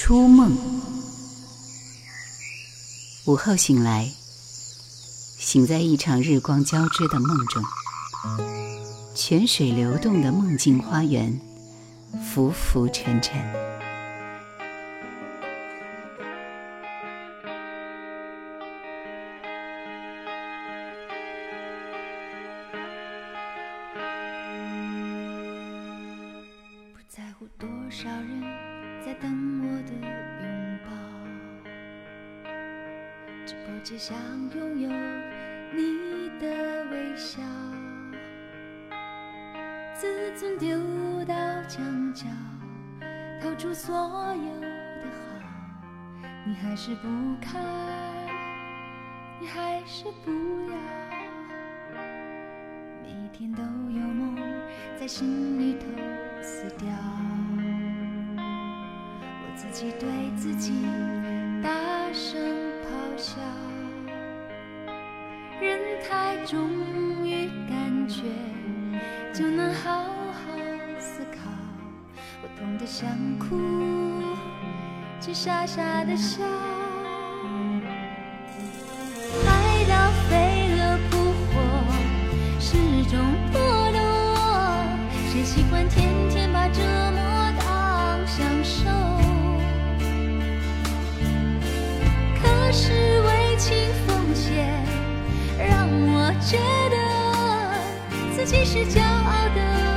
初梦，午后醒来，醒在一场日光交织的梦中，泉水流动的梦境花园，浮浮沉沉。是不要。每天都有梦在心里头死掉。我自己对自己大声咆哮。人太重于感觉，就能好好思考。我痛得想哭，却傻傻的笑。得自己是骄傲的。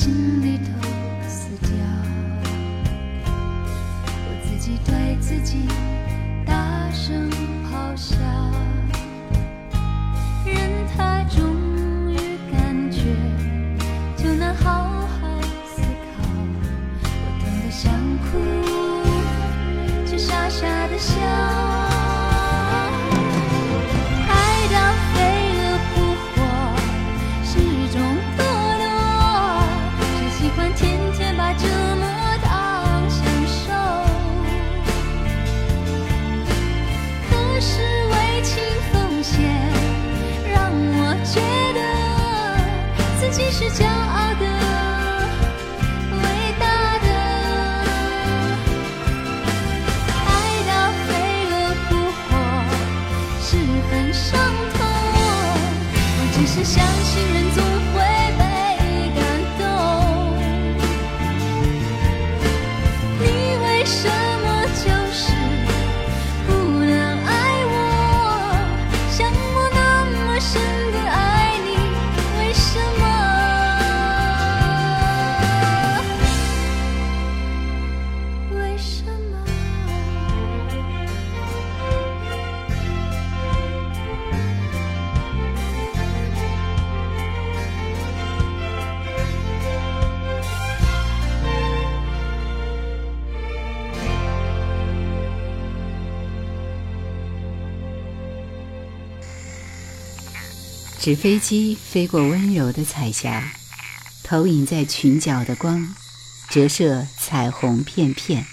心里头。纸飞机飞过温柔的彩霞，投影在裙角的光，折射彩虹片片。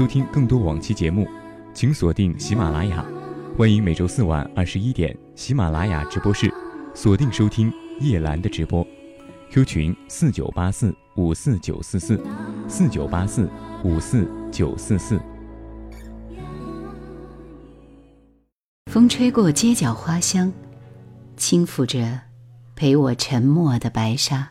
收听更多往期节目，请锁定喜马拉雅。欢迎每周四晚二十一点喜马拉雅直播室锁定收听叶兰的直播。Q 群四九八四五四九四四四九八四五四九四四。风吹过街角花香，轻抚着陪我沉默的白沙。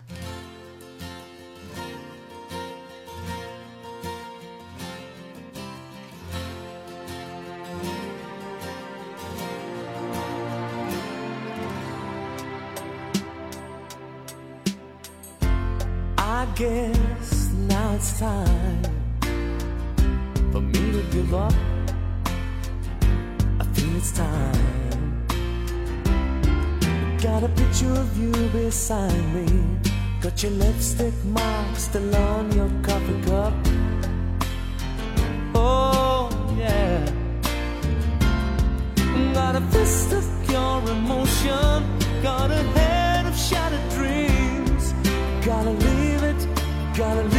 Gotta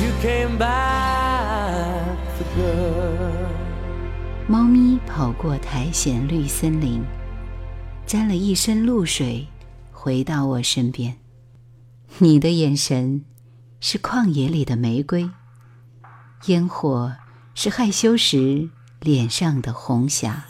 you came back 猫咪跑过苔藓绿森林，沾了一身露水回到我身边。你的眼神是旷野里的玫瑰，烟火是害羞时脸上的红霞。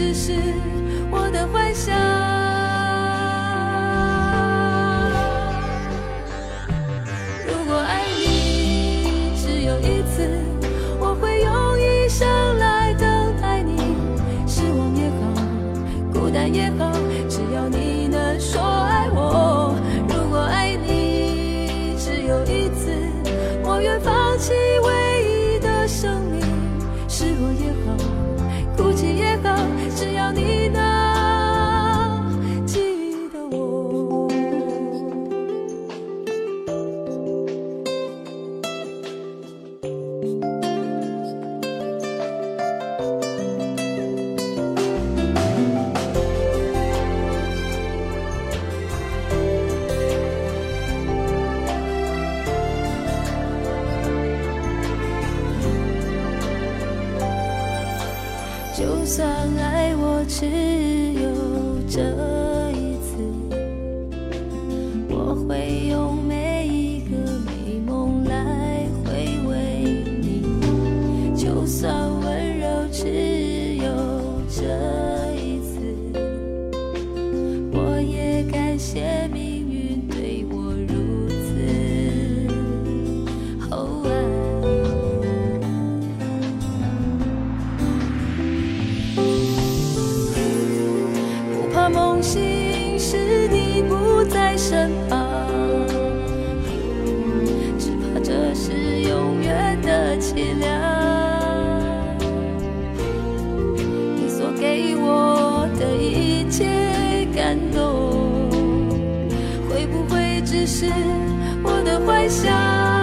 只是我的幻想。算爱我只有这只是我的幻想？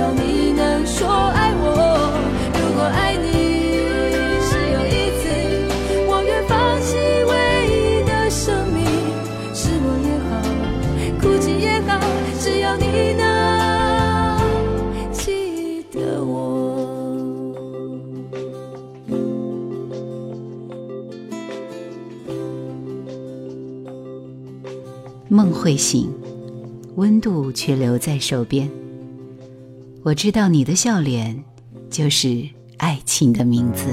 只要你能说爱我。如果爱你只有一次，我愿放弃唯一的生命。失落也好，哭泣也好，只要你能记得我。梦会醒，温度却留在手边。我知道你的笑脸，就是爱情的名字。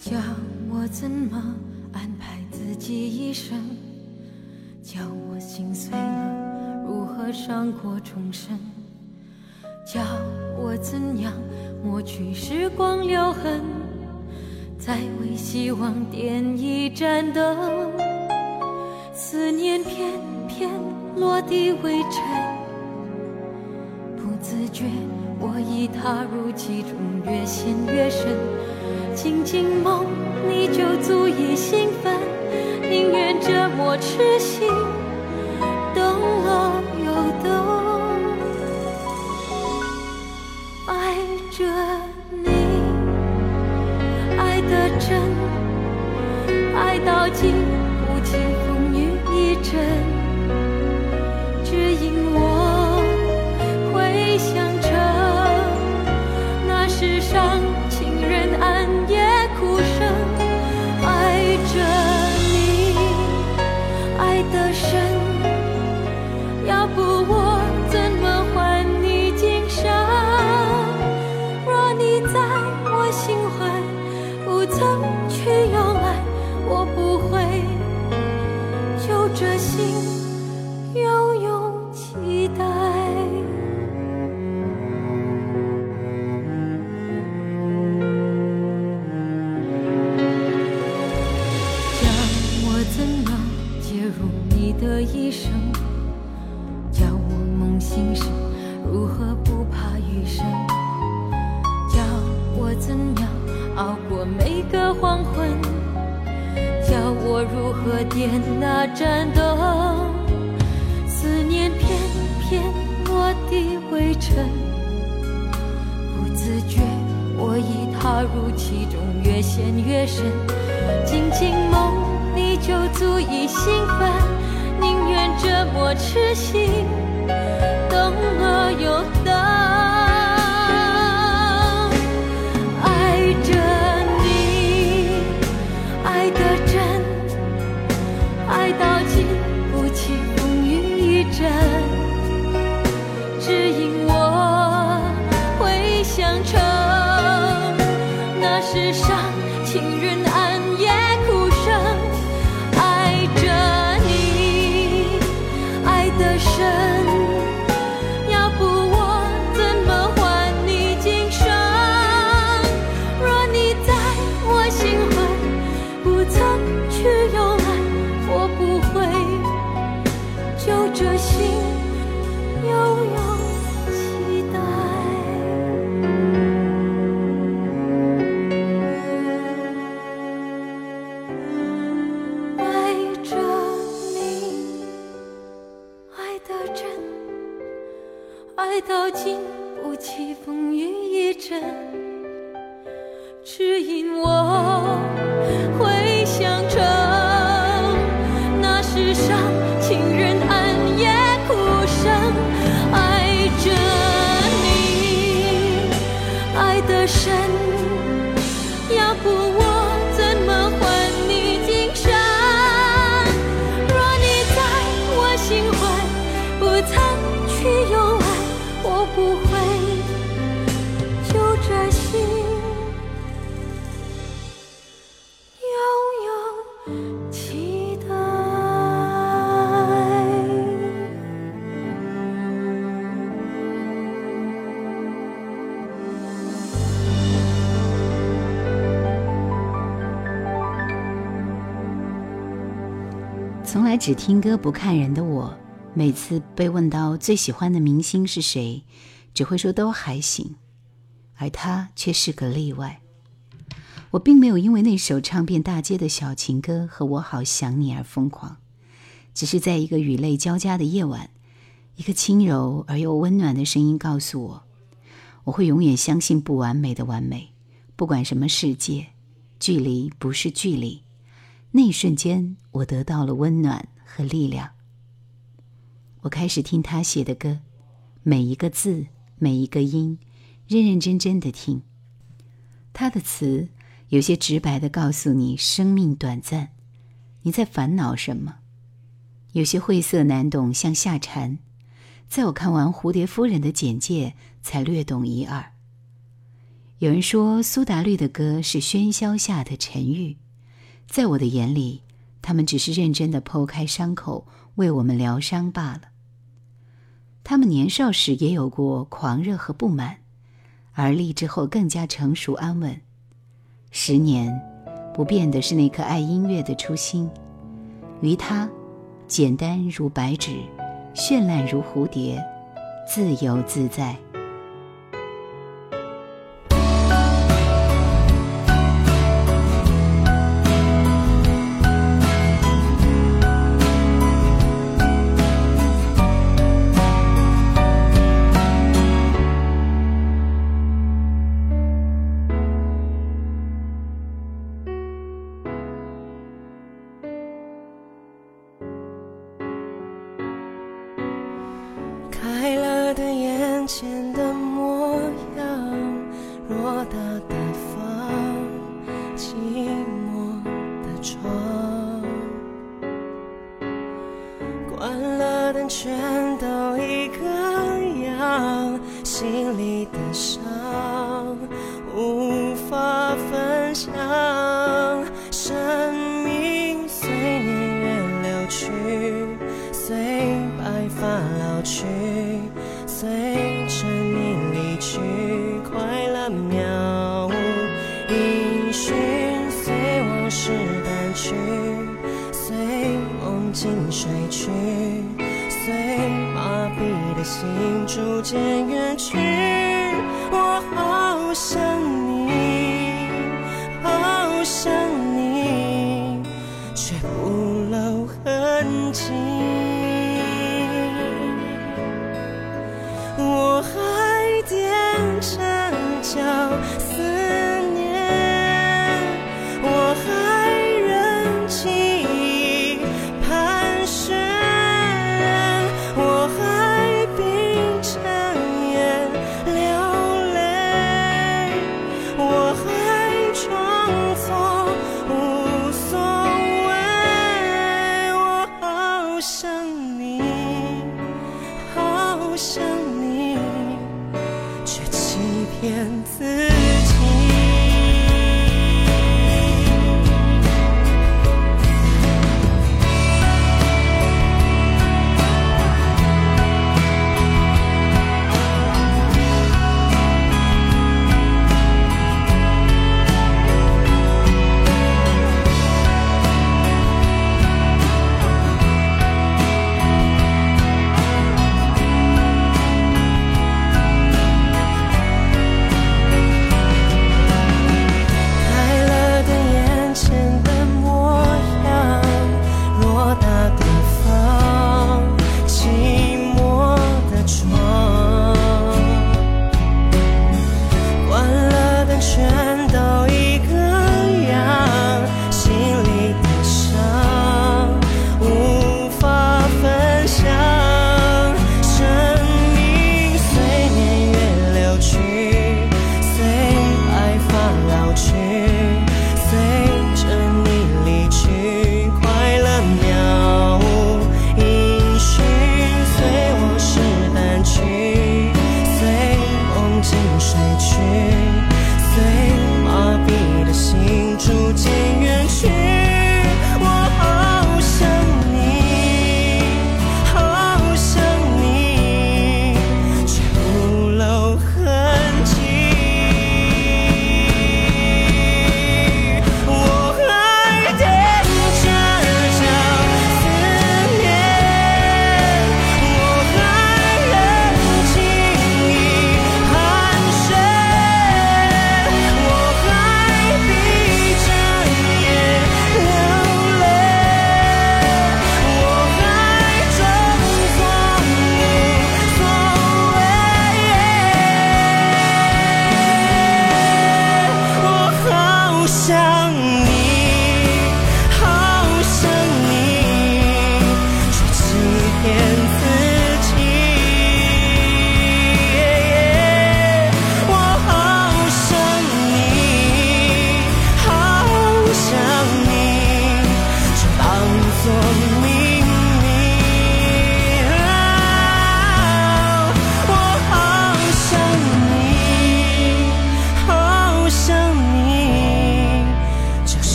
教我怎么安排自己一生，教我心碎了如何伤过重生，教我怎样抹去时光留痕，再为希望点一盏灯。思念片片落地为尘，不自觉我已踏入其中，越陷越深。静静梦，你就足以兴奋，宁愿折磨痴心，爱到点那盏灯。思念偏偏落地为尘，不自觉我已踏入其中，越陷越深。静静梦，你就足以兴奋，宁愿折磨痴心，等了又等。只听歌不看人的我，每次被问到最喜欢的明星是谁，只会说都还行，而他却是个例外。我并没有因为那首唱遍大街的小情歌和我好想你而疯狂，只是在一个雨泪交加的夜晚，一个轻柔而又温暖的声音告诉我，我会永远相信不完美的完美，不管什么世界，距离不是距离。那一瞬间，我得到了温暖和力量。我开始听他写的歌，每一个字，每一个音，认认真真的听。他的词有些直白的告诉你生命短暂，你在烦恼什么；有些晦涩难懂，像夏蝉。在我看完《蝴蝶夫人》的简介，才略懂一二。有人说苏打绿的歌是喧嚣下的沉郁。在我的眼里，他们只是认真的剖开伤口，为我们疗伤罢了。他们年少时也有过狂热和不满，而立之后更加成熟安稳。十年，不变的是那颗爱音乐的初心。于他，简单如白纸，绚烂如蝴蝶，自由自在。分享，生命随年月流去。随白发老去，随着你离去，快乐渺无音讯，随往事淡去，随梦境睡去，随麻痹的心逐渐远去。